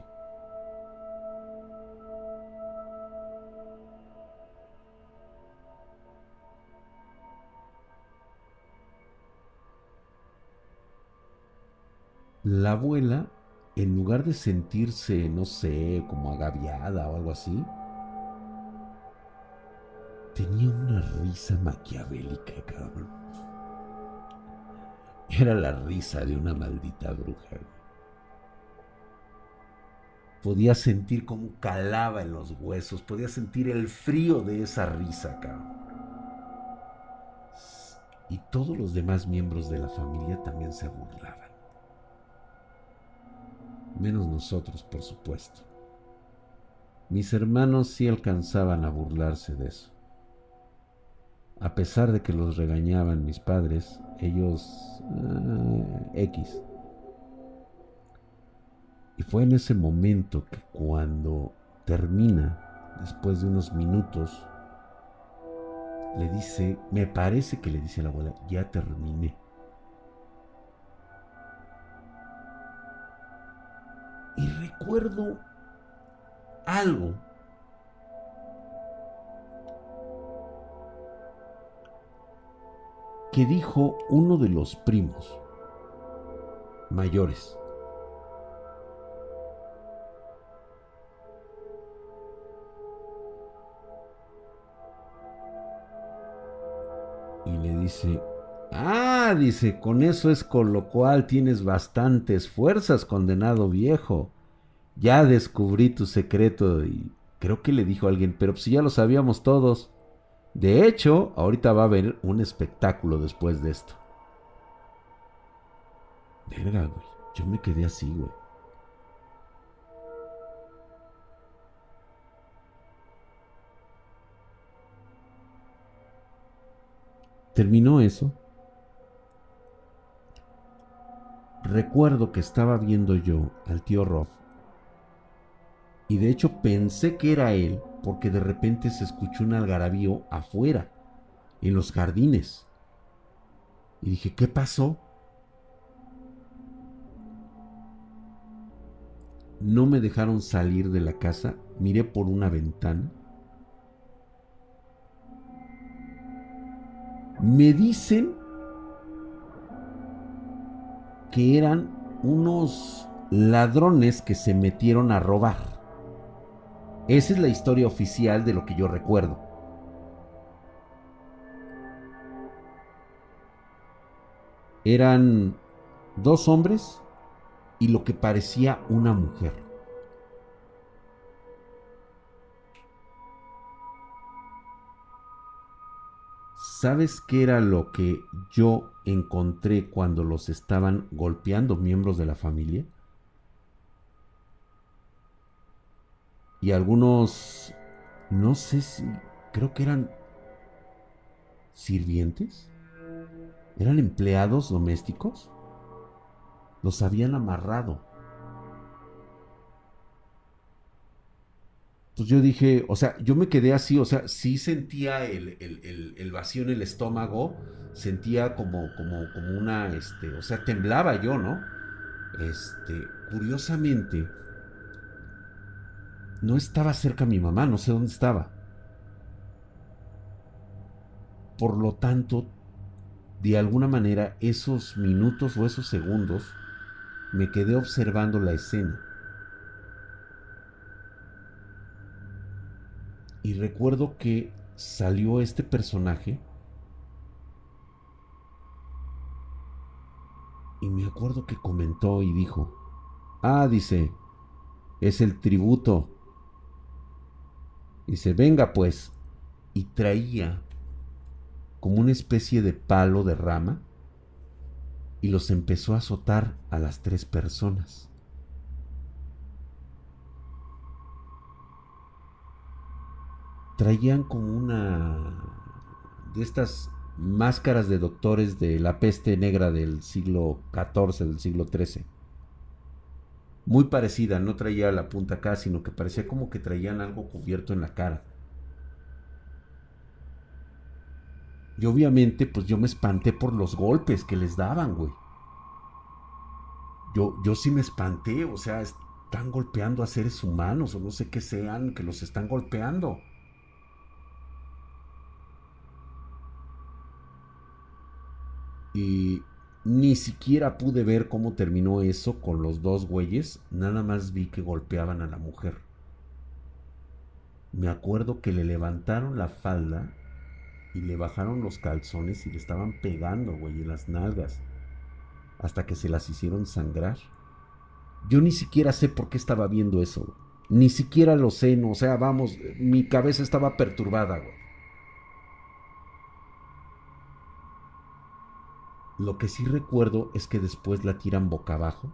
A: La abuela, en lugar de sentirse, no sé, como agaviada o algo así, tenía una risa maquiavélica, cabrón. Era la risa de una maldita bruja. Podía sentir cómo calaba en los huesos, podía sentir el frío de esa risa, cabrón. Y todos los demás miembros de la familia también se burlaban menos nosotros, por supuesto. Mis hermanos sí alcanzaban a burlarse de eso. A pesar de que los regañaban mis padres, ellos... Eh, X. Y fue en ese momento que cuando termina, después de unos minutos, le dice, me parece que le dice a la abuela, ya terminé. Y recuerdo algo. que dijo uno de los primos mayores. Y le dice, Ah, dice, con eso es con lo cual tienes bastantes fuerzas, condenado viejo. Ya descubrí tu secreto y creo que le dijo alguien, pero si ya lo sabíamos todos. De hecho, ahorita va a haber un espectáculo después de esto. Verga, güey. Yo me quedé así, güey. Terminó eso recuerdo que estaba viendo yo al tío Rob. Y de hecho pensé que era él porque de repente se escuchó un algarabío afuera, en los jardines. Y dije, ¿qué pasó? No me dejaron salir de la casa, miré por una ventana. Me dicen que eran unos ladrones que se metieron a robar. Esa es la historia oficial de lo que yo recuerdo. Eran dos hombres y lo que parecía una mujer. ¿Sabes qué era lo que yo encontré cuando los estaban golpeando miembros de la familia? Y algunos, no sé si, creo que eran sirvientes, eran empleados domésticos, los habían amarrado Pues yo dije, o sea, yo me quedé así, o sea, sí sentía el, vacío en el estómago, sentía como, como, como una, este, o sea, temblaba yo, ¿no? Este, curiosamente, no estaba cerca mi mamá, no sé dónde estaba. Por lo tanto, de alguna manera, esos minutos o esos segundos, me quedé observando la escena. Y recuerdo que salió este personaje. Y me acuerdo que comentó y dijo, ah, dice, es el tributo. Dice, venga pues. Y traía como una especie de palo de rama y los empezó a azotar a las tres personas. traían como una de estas máscaras de doctores de la peste negra del siglo XIV, del siglo XIII. Muy parecida, no traía la punta acá, sino que parecía como que traían algo cubierto en la cara. Y obviamente, pues yo me espanté por los golpes que les daban, güey. Yo, yo sí me espanté, o sea, están golpeando a seres humanos, o no sé qué sean, que los están golpeando. Y ni siquiera pude ver cómo terminó eso con los dos güeyes, nada más vi que golpeaban a la mujer. Me acuerdo que le levantaron la falda y le bajaron los calzones y le estaban pegando, güey, en las nalgas, hasta que se las hicieron sangrar. Yo ni siquiera sé por qué estaba viendo eso, ni siquiera lo sé, no, o sea, vamos, mi cabeza estaba perturbada, güey. Lo que sí recuerdo es que después la tiran boca abajo.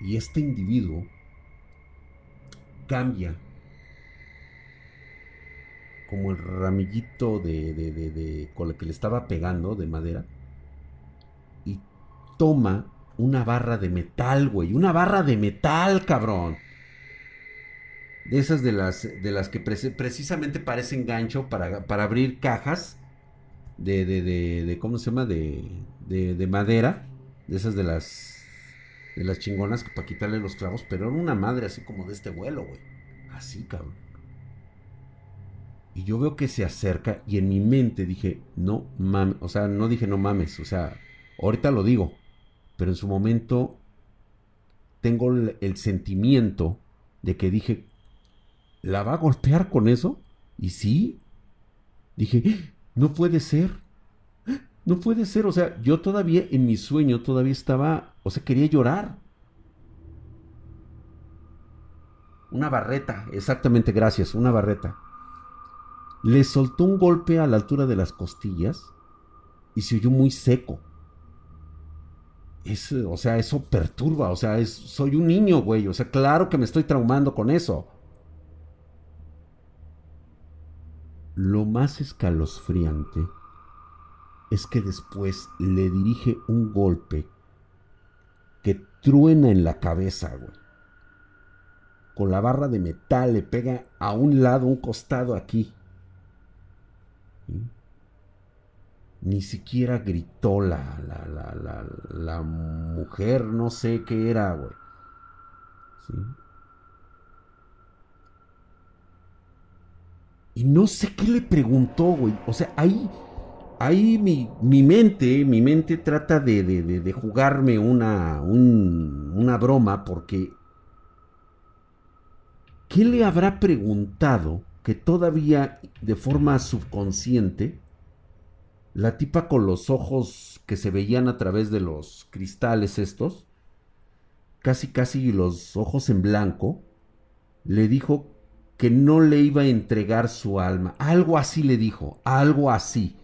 A: Y este individuo cambia como el ramillito de, de, de, con el que le estaba pegando de madera y toma una barra de metal, güey, una barra de metal, cabrón. De esas de las, de las que precisamente parecen gancho para, para abrir cajas de, de, de, de ¿cómo se llama? De, de, de madera, de esas de las, de las chingonas para quitarle los clavos, pero era una madre así como de este vuelo, güey. Así, cabrón. Y yo veo que se acerca y en mi mente dije, no mames, o sea, no dije no mames, o sea, ahorita lo digo, pero en su momento tengo el, el sentimiento de que dije, ¿la va a golpear con eso? Y sí, dije, no puede ser. No puede ser. O sea, yo todavía en mi sueño todavía estaba, o sea, quería llorar. Una barreta, exactamente, gracias, una barreta. Le soltó un golpe a la altura de las costillas y se oyó muy seco. Es, o sea, eso perturba, o sea, es, soy un niño, güey, o sea, claro que me estoy traumando con eso. Lo más escalofriante es que después le dirige un golpe que truena en la cabeza, güey. Con la barra de metal le pega a un lado, un costado aquí. Ni siquiera gritó la, la, la, la, la mujer, no sé qué era, güey. ¿Sí? Y no sé qué le preguntó, güey. O sea, ahí, ahí mi, mi mente, mi mente trata de, de, de, jugarme una, una broma porque... ¿Qué le habrá preguntado que todavía de forma subconsciente la tipa con los ojos que se veían a través de los cristales estos, casi casi los ojos en blanco, le dijo que no le iba a entregar su alma. Algo así le dijo, algo así.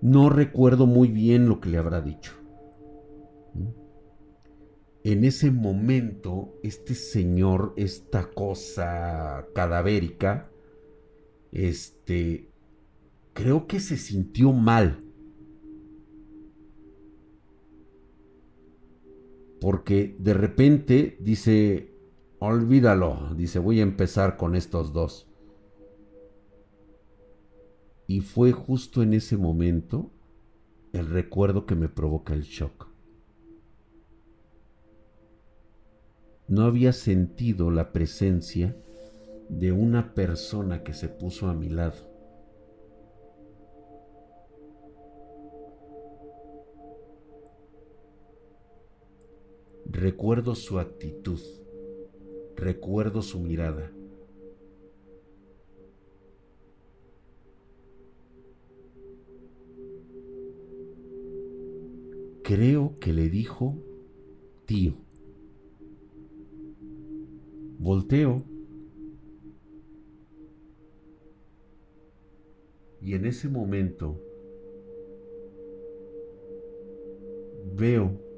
A: No recuerdo muy bien lo que le habrá dicho. En ese momento, este señor, esta cosa cadavérica, este, creo que se sintió mal. Porque de repente dice, olvídalo, dice, voy a empezar con estos dos. Y fue justo en ese momento el recuerdo que me provoca el shock. No había sentido la presencia de una persona que se puso a mi lado. Recuerdo su actitud, recuerdo su mirada. Creo que le dijo tío. Volteo y en ese momento veo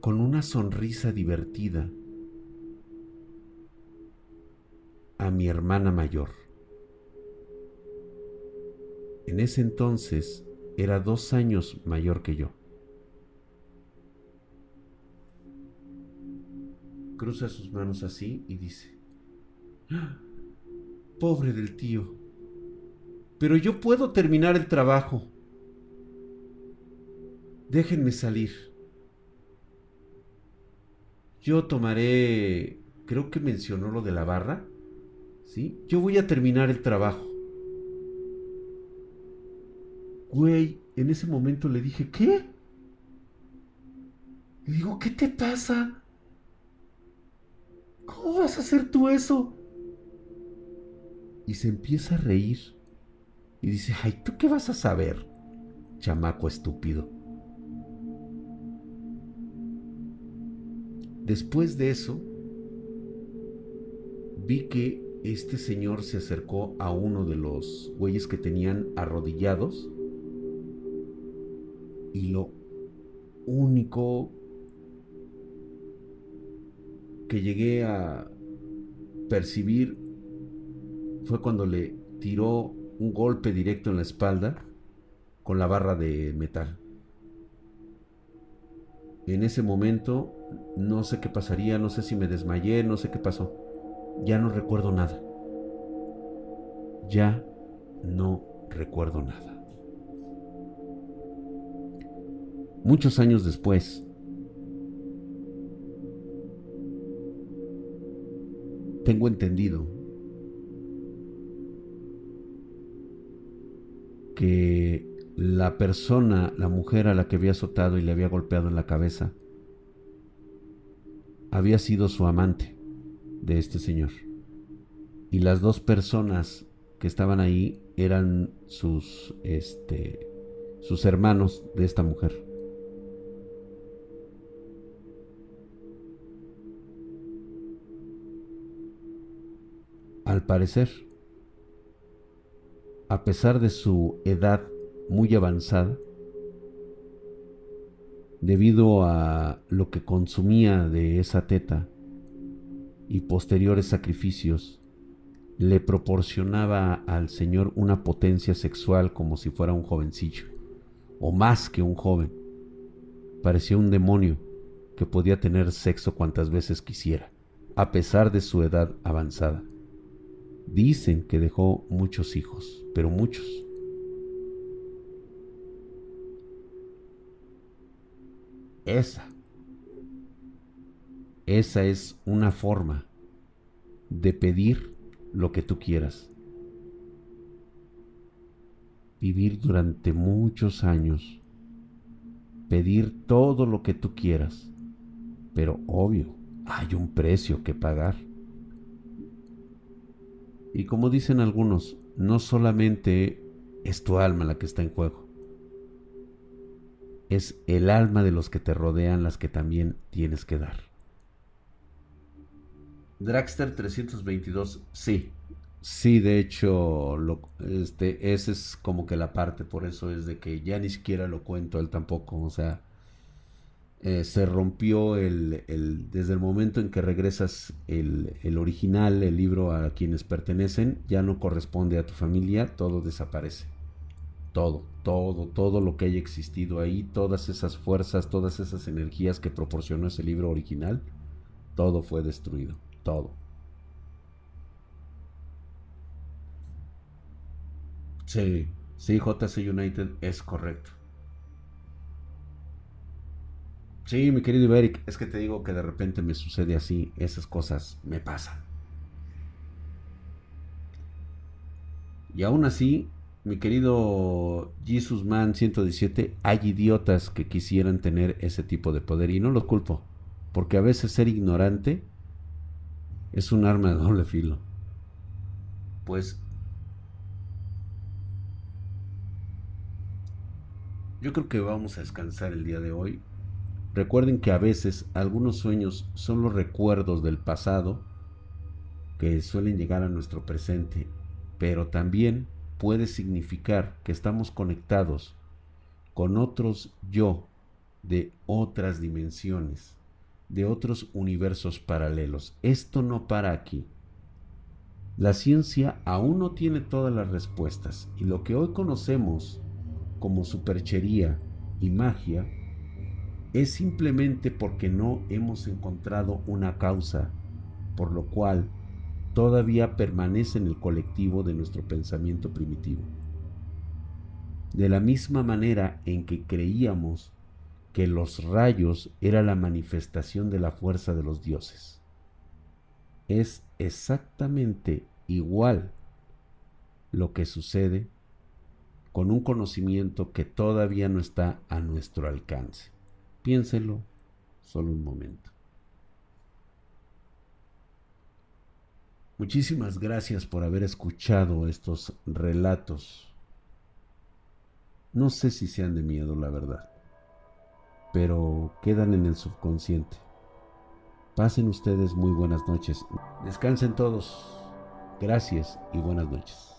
A: con una sonrisa divertida a mi hermana mayor. En ese entonces era dos años mayor que yo. Cruza sus manos así y dice, ¡Ah! pobre del tío, pero yo puedo terminar el trabajo. Déjenme salir. Yo tomaré, creo que mencionó lo de la barra, ¿sí? Yo voy a terminar el trabajo. Güey, en ese momento le dije, ¿qué? Le digo, ¿qué te pasa? ¿Cómo vas a hacer tú eso? Y se empieza a reír. Y dice, ay, ¿tú qué vas a saber? Chamaco estúpido. Después de eso, vi que este señor se acercó a uno de los güeyes que tenían arrodillados y lo único que llegué a percibir fue cuando le tiró un golpe directo en la espalda con la barra de metal. En ese momento no sé qué pasaría, no sé si me desmayé, no sé qué pasó. Ya no recuerdo nada. Ya no recuerdo nada. Muchos años después, tengo entendido que la persona, la mujer a la que había azotado y le había golpeado en la cabeza, había sido su amante de este señor. Y las dos personas que estaban ahí eran sus, este, sus hermanos de esta mujer. Al parecer, a pesar de su edad muy avanzada, debido a lo que consumía de esa teta y posteriores sacrificios, le proporcionaba al Señor una potencia sexual como si fuera un jovencillo, o más que un joven. Parecía un demonio que podía tener sexo cuantas veces quisiera, a pesar de su edad avanzada. Dicen que dejó muchos hijos, pero muchos. Esa. Esa es una forma de pedir lo que tú quieras. Vivir durante muchos años. Pedir todo lo que tú quieras. Pero obvio, hay un precio que pagar. Y como dicen algunos, no solamente es tu alma la que está en juego es el alma de los que te rodean las que también tienes que dar. Dragster 322, sí. Sí, de hecho, lo, este, esa es como que la parte, por eso es de que ya ni siquiera lo cuento él tampoco, o sea, eh, se rompió el, el, desde el momento en que regresas el, el, original, el libro a quienes pertenecen, ya no corresponde a tu familia, todo desaparece. Todo, todo, todo lo que haya existido ahí, todas esas fuerzas, todas esas energías que proporcionó ese libro original, todo fue destruido, todo. Sí, sí, JC United es correcto. Sí, mi querido Eric, es que te digo que de repente me sucede así, esas cosas me pasan. Y aún así, mi querido Jesus Man 117, hay idiotas que quisieran tener ese tipo de poder y no lo culpo, porque a veces ser ignorante es un arma de doble filo. Pues yo creo que vamos a descansar el día de hoy. Recuerden que a veces algunos sueños son los recuerdos del pasado que suelen llegar a nuestro presente, pero también puede significar que estamos conectados con otros yo de otras dimensiones, de otros universos paralelos. Esto no para aquí. La ciencia aún no tiene todas las respuestas y lo que hoy conocemos como superchería y magia es simplemente porque no hemos encontrado una causa, por lo cual todavía permanece en el colectivo de nuestro pensamiento primitivo. De la misma manera en que creíamos que los rayos era la manifestación de la fuerza de los dioses. Es exactamente igual lo que sucede con un conocimiento que todavía no está a nuestro alcance. Piénselo solo un momento. Muchísimas gracias por haber escuchado estos relatos. No sé si sean de miedo, la verdad, pero quedan en el subconsciente. Pasen ustedes muy buenas noches. Descansen todos. Gracias y buenas noches.